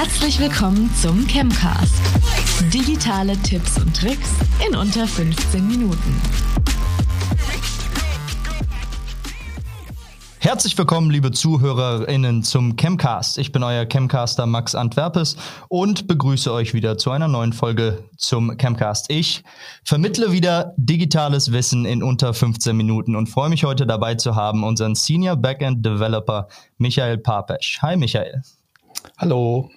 Herzlich willkommen zum Chemcast. Digitale Tipps und Tricks in unter 15 Minuten. Herzlich willkommen, liebe ZuhörerInnen, zum Chemcast. Ich bin euer Chemcaster Max Antwerpes und begrüße euch wieder zu einer neuen Folge zum Chemcast. Ich vermittle wieder digitales Wissen in unter 15 Minuten und freue mich heute dabei zu haben, unseren Senior Backend Developer Michael Papesch. Hi, Michael. Hallo.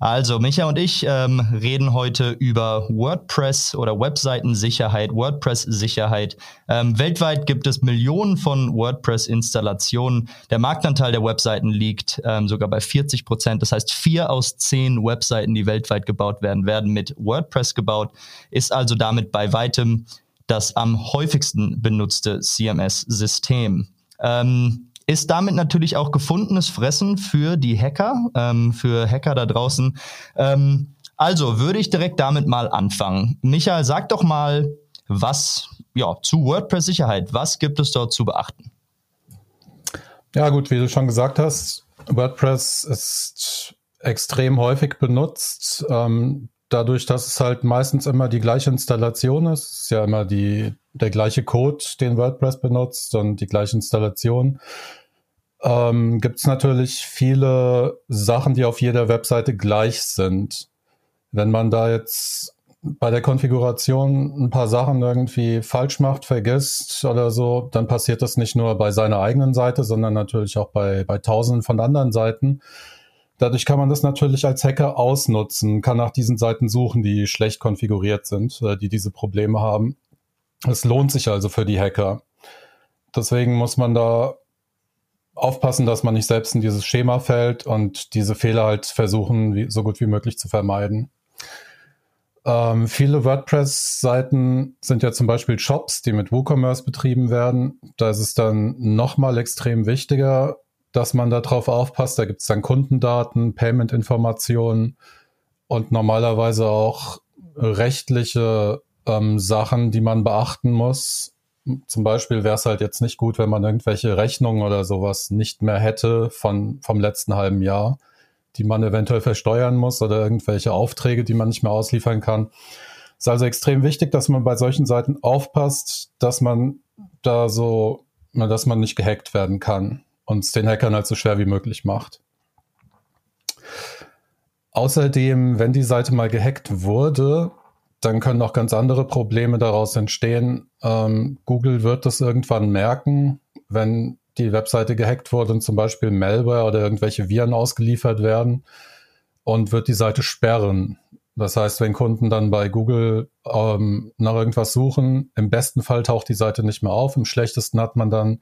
Also, Micha und ich ähm, reden heute über WordPress oder Webseitensicherheit, WordPress-Sicherheit. Ähm, weltweit gibt es Millionen von WordPress-Installationen. Der Marktanteil der Webseiten liegt ähm, sogar bei 40 Prozent. Das heißt, vier aus zehn Webseiten, die weltweit gebaut werden, werden mit WordPress gebaut. Ist also damit bei weitem das am häufigsten benutzte CMS-System. Ähm, ist damit natürlich auch gefundenes Fressen für die Hacker, ähm, für Hacker da draußen. Ähm, also würde ich direkt damit mal anfangen. Michael, sag doch mal, was ja, zu WordPress-Sicherheit, was gibt es dort zu beachten? Ja, gut, wie du schon gesagt hast, WordPress ist extrem häufig benutzt. Ähm, dadurch, dass es halt meistens immer die gleiche Installation ist, ist ja immer die, der gleiche Code, den WordPress benutzt und die gleiche Installation ähm, gibt es natürlich viele Sachen, die auf jeder Webseite gleich sind. Wenn man da jetzt bei der Konfiguration ein paar Sachen irgendwie falsch macht, vergisst oder so, dann passiert das nicht nur bei seiner eigenen Seite, sondern natürlich auch bei, bei tausenden von anderen Seiten. Dadurch kann man das natürlich als Hacker ausnutzen, kann nach diesen Seiten suchen, die schlecht konfiguriert sind, die diese Probleme haben. Es lohnt sich also für die Hacker. Deswegen muss man da aufpassen, dass man nicht selbst in dieses Schema fällt und diese Fehler halt versuchen, wie, so gut wie möglich zu vermeiden. Ähm, viele WordPress-Seiten sind ja zum Beispiel Shops, die mit WooCommerce betrieben werden. Da ist es dann nochmal extrem wichtiger, dass man darauf aufpasst. Da gibt es dann Kundendaten, Payment-Informationen und normalerweise auch rechtliche ähm, Sachen, die man beachten muss, zum Beispiel wäre es halt jetzt nicht gut, wenn man irgendwelche Rechnungen oder sowas nicht mehr hätte von, vom letzten halben Jahr, die man eventuell versteuern muss oder irgendwelche Aufträge, die man nicht mehr ausliefern kann. Es ist also extrem wichtig, dass man bei solchen Seiten aufpasst, dass man da so, dass man nicht gehackt werden kann und es den Hackern halt so schwer wie möglich macht. Außerdem, wenn die Seite mal gehackt wurde, dann können auch ganz andere Probleme daraus entstehen. Ähm, Google wird das irgendwann merken, wenn die Webseite gehackt wurde und zum Beispiel Malware oder irgendwelche Viren ausgeliefert werden und wird die Seite sperren. Das heißt, wenn Kunden dann bei Google ähm, nach irgendwas suchen, im besten Fall taucht die Seite nicht mehr auf. Im schlechtesten hat man dann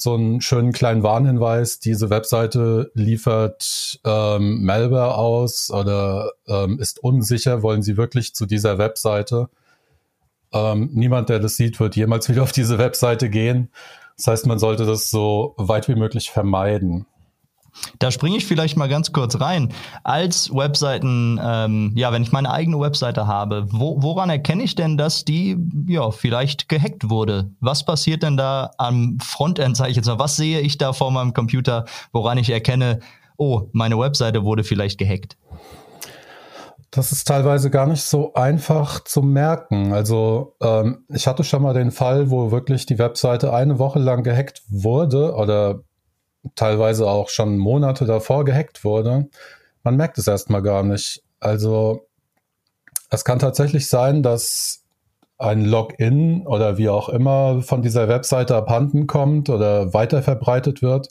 so einen schönen kleinen Warnhinweis, diese Webseite liefert ähm, Malware aus oder ähm, ist unsicher, wollen Sie wirklich zu dieser Webseite? Ähm, niemand, der das sieht, wird jemals wieder auf diese Webseite gehen. Das heißt, man sollte das so weit wie möglich vermeiden. Da springe ich vielleicht mal ganz kurz rein. Als Webseiten, ähm, ja, wenn ich meine eigene Webseite habe, wo, woran erkenne ich denn, dass die ja vielleicht gehackt wurde? Was passiert denn da am Frontend, sage ich jetzt mal? Was sehe ich da vor meinem Computer, woran ich erkenne, oh, meine Webseite wurde vielleicht gehackt? Das ist teilweise gar nicht so einfach zu merken. Also ähm, ich hatte schon mal den Fall, wo wirklich die Webseite eine Woche lang gehackt wurde oder teilweise auch schon Monate davor gehackt wurde, man merkt es erstmal gar nicht. Also es kann tatsächlich sein, dass ein Login oder wie auch immer von dieser Webseite abhanden kommt oder weiter verbreitet wird.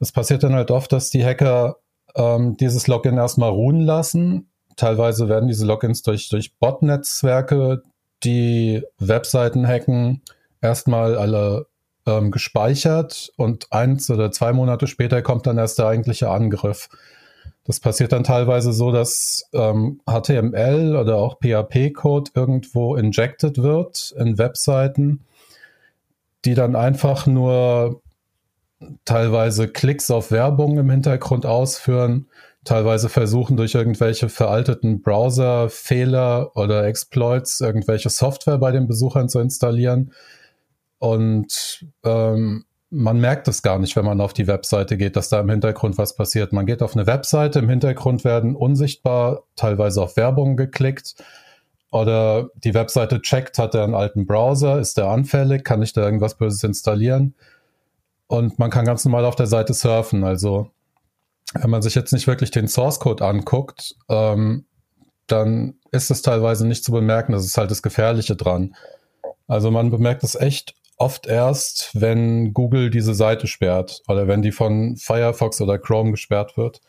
Es passiert dann halt oft, dass die Hacker ähm, dieses Login erstmal ruhen lassen. Teilweise werden diese Logins durch, durch Bot-Netzwerke, die Webseiten hacken, erstmal alle ähm, gespeichert und eins oder zwei Monate später kommt dann erst der eigentliche Angriff. Das passiert dann teilweise so, dass ähm, HTML oder auch PHP-Code irgendwo injected wird in Webseiten, die dann einfach nur teilweise Klicks auf Werbung im Hintergrund ausführen, teilweise versuchen durch irgendwelche veralteten Browser-Fehler oder Exploits irgendwelche Software bei den Besuchern zu installieren und ähm, man merkt es gar nicht, wenn man auf die Webseite geht, dass da im Hintergrund was passiert. Man geht auf eine Webseite, im Hintergrund werden unsichtbar teilweise auf Werbung geklickt oder die Webseite checkt, hat er einen alten Browser, ist der anfällig, kann ich da irgendwas Böses installieren? Und man kann ganz normal auf der Seite surfen. Also wenn man sich jetzt nicht wirklich den Source Code anguckt, ähm, dann ist es teilweise nicht zu bemerken. Das ist halt das Gefährliche dran. Also man bemerkt es echt oft erst, wenn Google diese Seite sperrt oder wenn die von Firefox oder Chrome gesperrt wird.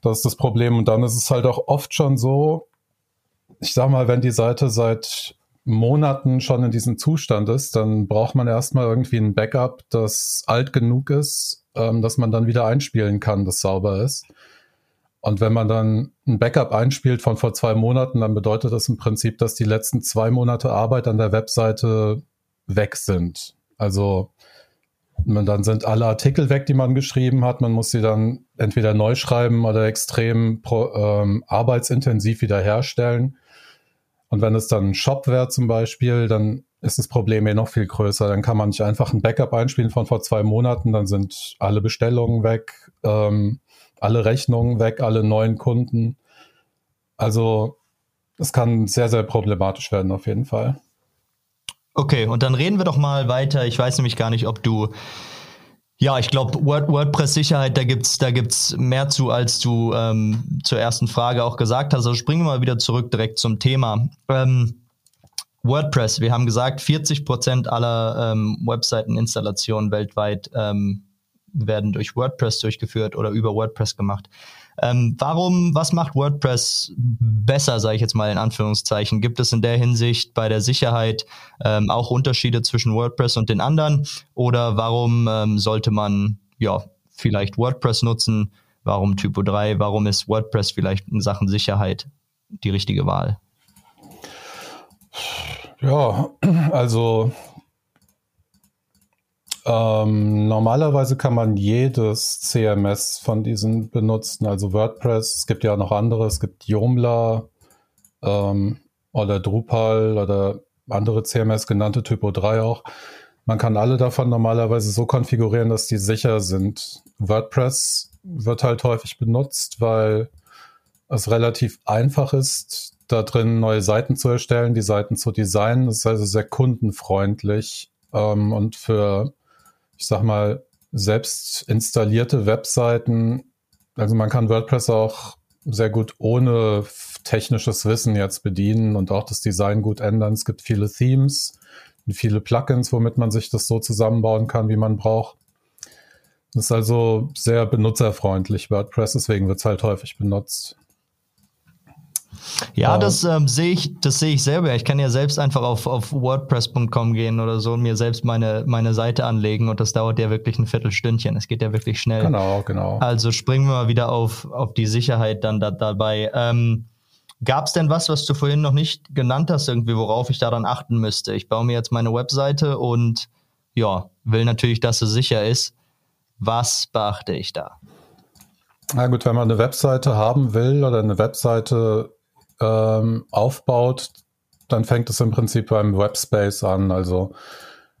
Das ist das Problem. Und dann ist es halt auch oft schon so, ich sag mal, wenn die Seite seit Monaten schon in diesem Zustand ist, dann braucht man erstmal irgendwie ein Backup, das alt genug ist, ähm, dass man dann wieder einspielen kann, das sauber ist. Und wenn man dann ein Backup einspielt von vor zwei Monaten, dann bedeutet das im Prinzip, dass die letzten zwei Monate Arbeit an der Webseite weg sind. Also man, dann sind alle Artikel weg, die man geschrieben hat. Man muss sie dann entweder neu schreiben oder extrem pro, ähm, arbeitsintensiv wiederherstellen. Und wenn es dann ein Shop wäre zum Beispiel, dann ist das Problem eh noch viel größer. Dann kann man nicht einfach ein Backup einspielen von vor zwei Monaten, dann sind alle Bestellungen weg, ähm, alle Rechnungen weg, alle neuen Kunden. Also es kann sehr, sehr problematisch werden auf jeden Fall. Okay, und dann reden wir doch mal weiter. Ich weiß nämlich gar nicht, ob du. Ja, ich glaube, Word, WordPress-Sicherheit, da gibt's da gibt's mehr zu, als du ähm, zur ersten Frage auch gesagt hast. Also springen wir mal wieder zurück direkt zum Thema. Ähm, WordPress, wir haben gesagt, 40 Prozent aller ähm, Webseiteninstallationen weltweit ähm, werden durch WordPress durchgeführt oder über WordPress gemacht. Ähm, warum, was macht WordPress besser, sage ich jetzt mal in Anführungszeichen? Gibt es in der Hinsicht bei der Sicherheit ähm, auch Unterschiede zwischen WordPress und den anderen? Oder warum ähm, sollte man ja vielleicht WordPress nutzen? Warum Typo 3? Warum ist WordPress vielleicht in Sachen Sicherheit die richtige Wahl? Ja, also ähm, normalerweise kann man jedes CMS von diesen benutzen, also WordPress. Es gibt ja auch noch andere, es gibt Joomla ähm, oder Drupal oder andere CMS, genannte Typo 3 auch. Man kann alle davon normalerweise so konfigurieren, dass die sicher sind. WordPress wird halt häufig benutzt, weil es relativ einfach ist, da drin neue Seiten zu erstellen, die Seiten zu designen. Es ist also sehr kundenfreundlich ähm, und für ich sag mal, selbst installierte Webseiten, also man kann WordPress auch sehr gut ohne technisches Wissen jetzt bedienen und auch das Design gut ändern. Es gibt viele Themes und viele Plugins, womit man sich das so zusammenbauen kann, wie man braucht. Das ist also sehr benutzerfreundlich, WordPress, deswegen wird es halt häufig benutzt. Ja, das ähm, sehe ich, das sehe ich selber. Ich kann ja selbst einfach auf, auf WordPress.com gehen oder so und mir selbst meine, meine Seite anlegen und das dauert ja wirklich ein Viertelstündchen. Es geht ja wirklich schnell. Genau, genau. Also springen wir mal wieder auf, auf die Sicherheit dann da, dabei. Ähm, Gab es denn was, was du vorhin noch nicht genannt hast, irgendwie, worauf ich daran achten müsste? Ich baue mir jetzt meine Webseite und ja, will natürlich, dass es sicher ist. Was beachte ich da? Na gut, wenn man eine Webseite haben will oder eine Webseite ähm, aufbaut, dann fängt es im Prinzip beim Webspace an. Also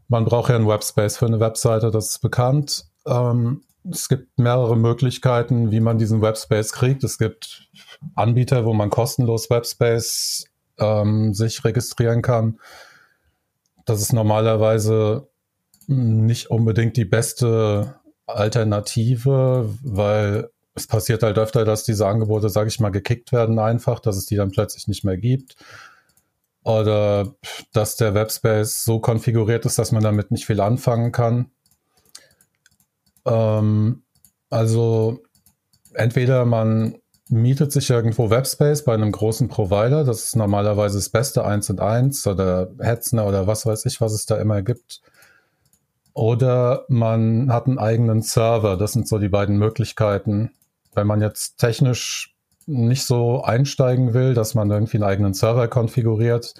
man braucht ja einen Webspace für eine Webseite, das ist bekannt. Ähm, es gibt mehrere Möglichkeiten, wie man diesen Webspace kriegt. Es gibt Anbieter, wo man kostenlos Webspace ähm, sich registrieren kann. Das ist normalerweise nicht unbedingt die beste Alternative, weil es passiert halt öfter, dass diese Angebote, sage ich mal, gekickt werden einfach, dass es die dann plötzlich nicht mehr gibt. Oder dass der Webspace so konfiguriert ist, dass man damit nicht viel anfangen kann. Ähm, also entweder man mietet sich irgendwo Webspace bei einem großen Provider, das ist normalerweise das beste 1 und 1 oder Hetzner oder was weiß ich, was es da immer gibt. Oder man hat einen eigenen Server, das sind so die beiden Möglichkeiten, wenn man jetzt technisch nicht so einsteigen will, dass man irgendwie einen eigenen Server konfiguriert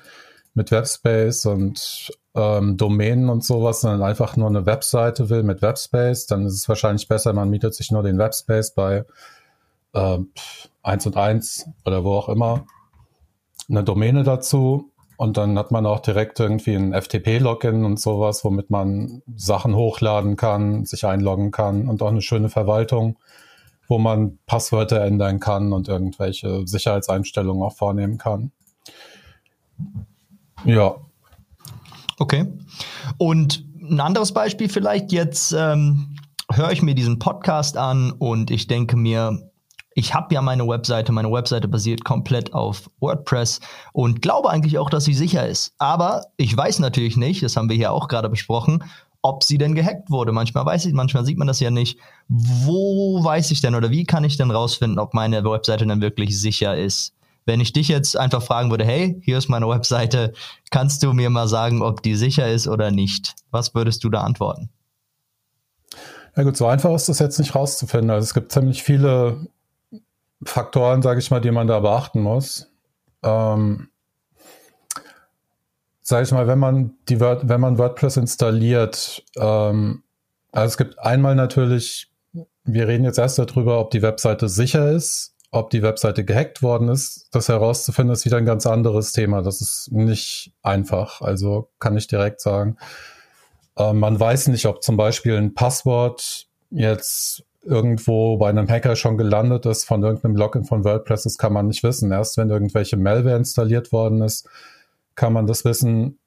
mit Webspace und ähm, Domänen und sowas, sondern einfach nur eine Webseite will mit Webspace, dann ist es wahrscheinlich besser, man mietet sich nur den Webspace bei äh, 1 und 1 oder wo auch immer, eine Domäne dazu. Und dann hat man auch direkt irgendwie ein FTP-Login und sowas, womit man Sachen hochladen kann, sich einloggen kann und auch eine schöne Verwaltung, wo man Passwörter ändern kann und irgendwelche Sicherheitseinstellungen auch vornehmen kann. Ja. Okay. Und ein anderes Beispiel vielleicht jetzt ähm, höre ich mir diesen Podcast an und ich denke mir, ich habe ja meine Webseite, meine Webseite basiert komplett auf WordPress und glaube eigentlich auch, dass sie sicher ist. Aber ich weiß natürlich nicht, das haben wir hier auch gerade besprochen, ob sie denn gehackt wurde. Manchmal weiß ich, manchmal sieht man das ja nicht. Wo weiß ich denn oder wie kann ich denn rausfinden, ob meine Webseite dann wirklich sicher ist? Wenn ich dich jetzt einfach fragen würde, hey, hier ist meine Webseite, kannst du mir mal sagen, ob die sicher ist oder nicht? Was würdest du da antworten? Ja gut, so einfach ist das jetzt nicht rauszufinden. Also es gibt ziemlich viele Faktoren, sage ich mal, die man da beachten muss. Ähm, sage ich mal, wenn man die wenn man WordPress installiert, ähm, also es gibt einmal natürlich, wir reden jetzt erst darüber, ob die Webseite sicher ist, ob die Webseite gehackt worden ist. Das herauszufinden ist wieder ein ganz anderes Thema. Das ist nicht einfach. Also kann ich direkt sagen. Ähm, man weiß nicht, ob zum Beispiel ein Passwort jetzt irgendwo bei einem Hacker schon gelandet ist von irgendeinem Login von WordPress, das kann man nicht wissen. Erst wenn irgendwelche Malware installiert worden ist, kann man das wissen.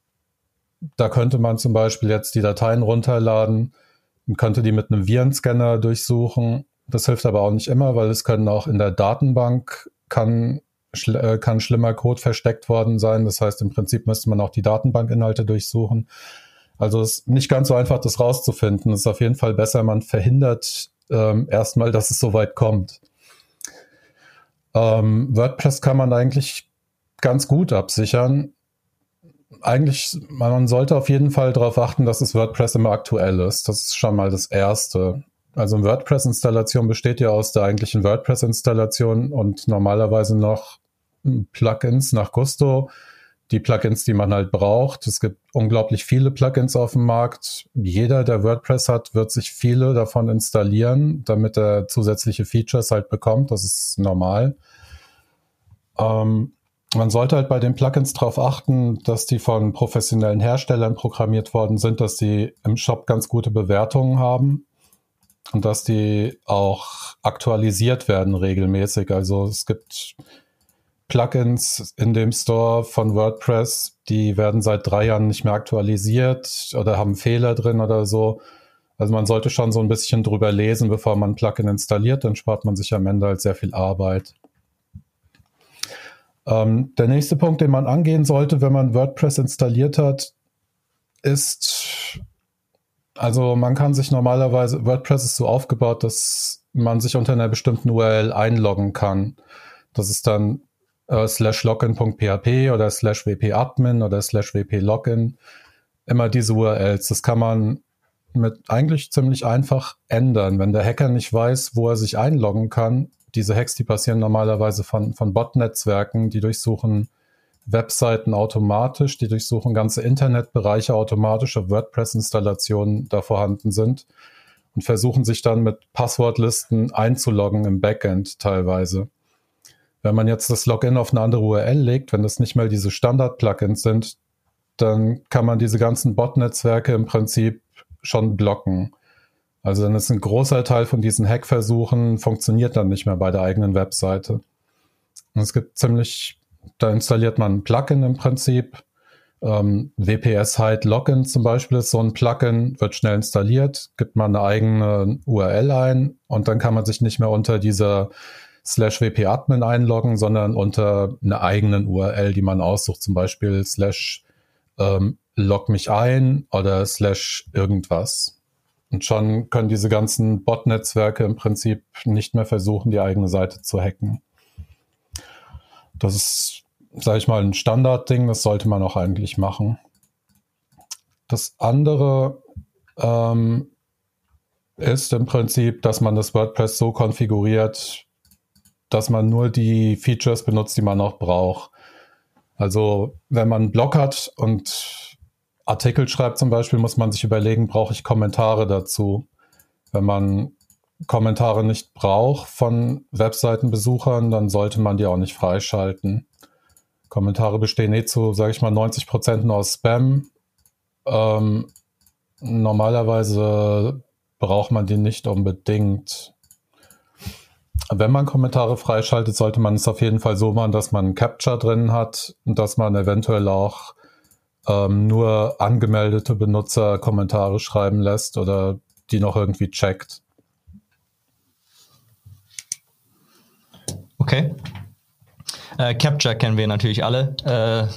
Da könnte man zum Beispiel jetzt die Dateien runterladen und könnte die mit einem Virenscanner durchsuchen. Das hilft aber auch nicht immer, weil es können auch in der Datenbank kann, äh, kann schlimmer Code versteckt worden sein. Das heißt, im Prinzip müsste man auch die Datenbankinhalte durchsuchen. Also es ist nicht ganz so einfach, das rauszufinden. Es ist auf jeden Fall besser, man verhindert ähm, erstmal, dass es so weit kommt. Ähm, WordPress kann man eigentlich ganz gut absichern. Eigentlich, man sollte auf jeden Fall darauf achten, dass das WordPress immer aktuell ist. Das ist schon mal das Erste. Also eine WordPress-Installation besteht ja aus der eigentlichen WordPress-Installation und normalerweise noch Plugins nach Gusto die Plugins, die man halt braucht. Es gibt unglaublich viele Plugins auf dem Markt. Jeder, der WordPress hat, wird sich viele davon installieren, damit er zusätzliche Features halt bekommt. Das ist normal. Ähm, man sollte halt bei den Plugins darauf achten, dass die von professionellen Herstellern programmiert worden sind, dass die im Shop ganz gute Bewertungen haben und dass die auch aktualisiert werden regelmäßig. Also es gibt Plugins in dem Store von WordPress, die werden seit drei Jahren nicht mehr aktualisiert oder haben Fehler drin oder so. Also man sollte schon so ein bisschen drüber lesen, bevor man ein Plugin installiert, dann spart man sich am Ende halt sehr viel Arbeit. Ähm, der nächste Punkt, den man angehen sollte, wenn man WordPress installiert hat, ist, also man kann sich normalerweise, WordPress ist so aufgebaut, dass man sich unter einer bestimmten URL einloggen kann. Das ist dann äh, slash login.php oder slash wp-admin oder slash wp-login. Immer diese URLs. Das kann man mit eigentlich ziemlich einfach ändern. Wenn der Hacker nicht weiß, wo er sich einloggen kann, diese Hacks, die passieren normalerweise von, von Bot-Netzwerken, die durchsuchen Webseiten automatisch, die durchsuchen ganze Internetbereiche automatisch, ob WordPress-Installationen da vorhanden sind und versuchen sich dann mit Passwortlisten einzuloggen im Backend teilweise. Wenn man jetzt das Login auf eine andere URL legt, wenn das nicht mehr diese Standard-Plugins sind, dann kann man diese ganzen Bot-Netzwerke im Prinzip schon blocken. Also dann ist ein großer Teil von diesen Hack-Versuchen funktioniert dann nicht mehr bei der eigenen Webseite. Und es gibt ziemlich, da installiert man ein Plugin im Prinzip. Ähm, WPS Hide Login zum Beispiel ist so ein Plugin, wird schnell installiert, gibt man eine eigene URL ein und dann kann man sich nicht mehr unter dieser slash wp-admin einloggen, sondern unter einer eigenen URL, die man aussucht, zum Beispiel slash ähm, log mich ein oder slash irgendwas. Und schon können diese ganzen Bot-Netzwerke im Prinzip nicht mehr versuchen, die eigene Seite zu hacken. Das ist, sage ich mal, ein Standardding, das sollte man auch eigentlich machen. Das andere ähm, ist im Prinzip, dass man das WordPress so konfiguriert, dass man nur die Features benutzt, die man auch braucht. Also wenn man einen Blog hat und Artikel schreibt zum Beispiel, muss man sich überlegen, brauche ich Kommentare dazu? Wenn man Kommentare nicht braucht von Webseitenbesuchern, dann sollte man die auch nicht freischalten. Kommentare bestehen eh zu, sage ich mal, 90 Prozent nur aus Spam. Ähm, normalerweise braucht man die nicht unbedingt. Wenn man Kommentare freischaltet, sollte man es auf jeden Fall so machen, dass man ein Capture drin hat und dass man eventuell auch ähm, nur angemeldete Benutzer Kommentare schreiben lässt oder die noch irgendwie checkt. Okay. Äh, Capture kennen wir natürlich alle. Äh,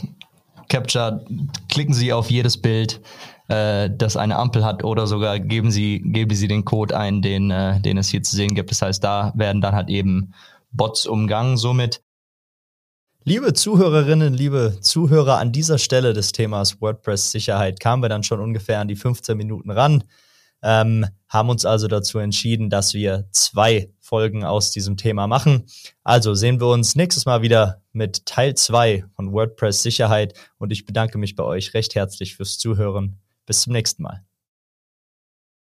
Capture, klicken Sie auf jedes Bild, äh, das eine Ampel hat oder sogar geben Sie, geben Sie den Code ein, den, äh, den es hier zu sehen gibt. Das heißt, da werden dann halt eben Bots umgangen somit. Liebe Zuhörerinnen, liebe Zuhörer, an dieser Stelle des Themas WordPress-Sicherheit kamen wir dann schon ungefähr an die 15 Minuten ran, ähm, haben uns also dazu entschieden, dass wir zwei Folgen aus diesem Thema machen. Also sehen wir uns nächstes Mal wieder mit Teil 2 von WordPress-Sicherheit und ich bedanke mich bei euch recht herzlich fürs Zuhören. Bis zum nächsten Mal.